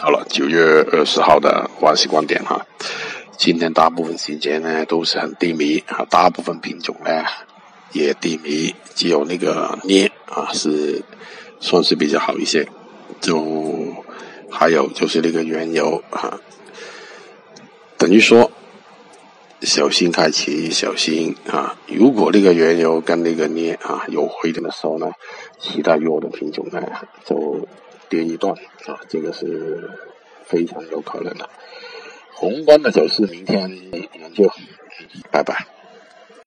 好了，九月二十号的万喜观点哈，今天大部分时间呢都是很低迷啊，大部分品种呢也低迷，只有那个镍啊是算是比较好一些，就还有就是那个原油啊，等于说小心开启，小心啊，如果那个原油跟那个镍啊有回调的时候呢，其他弱的品种呢就。跌一段啊，这个是非常有可能的。宏观的走势，明天研究。拜拜。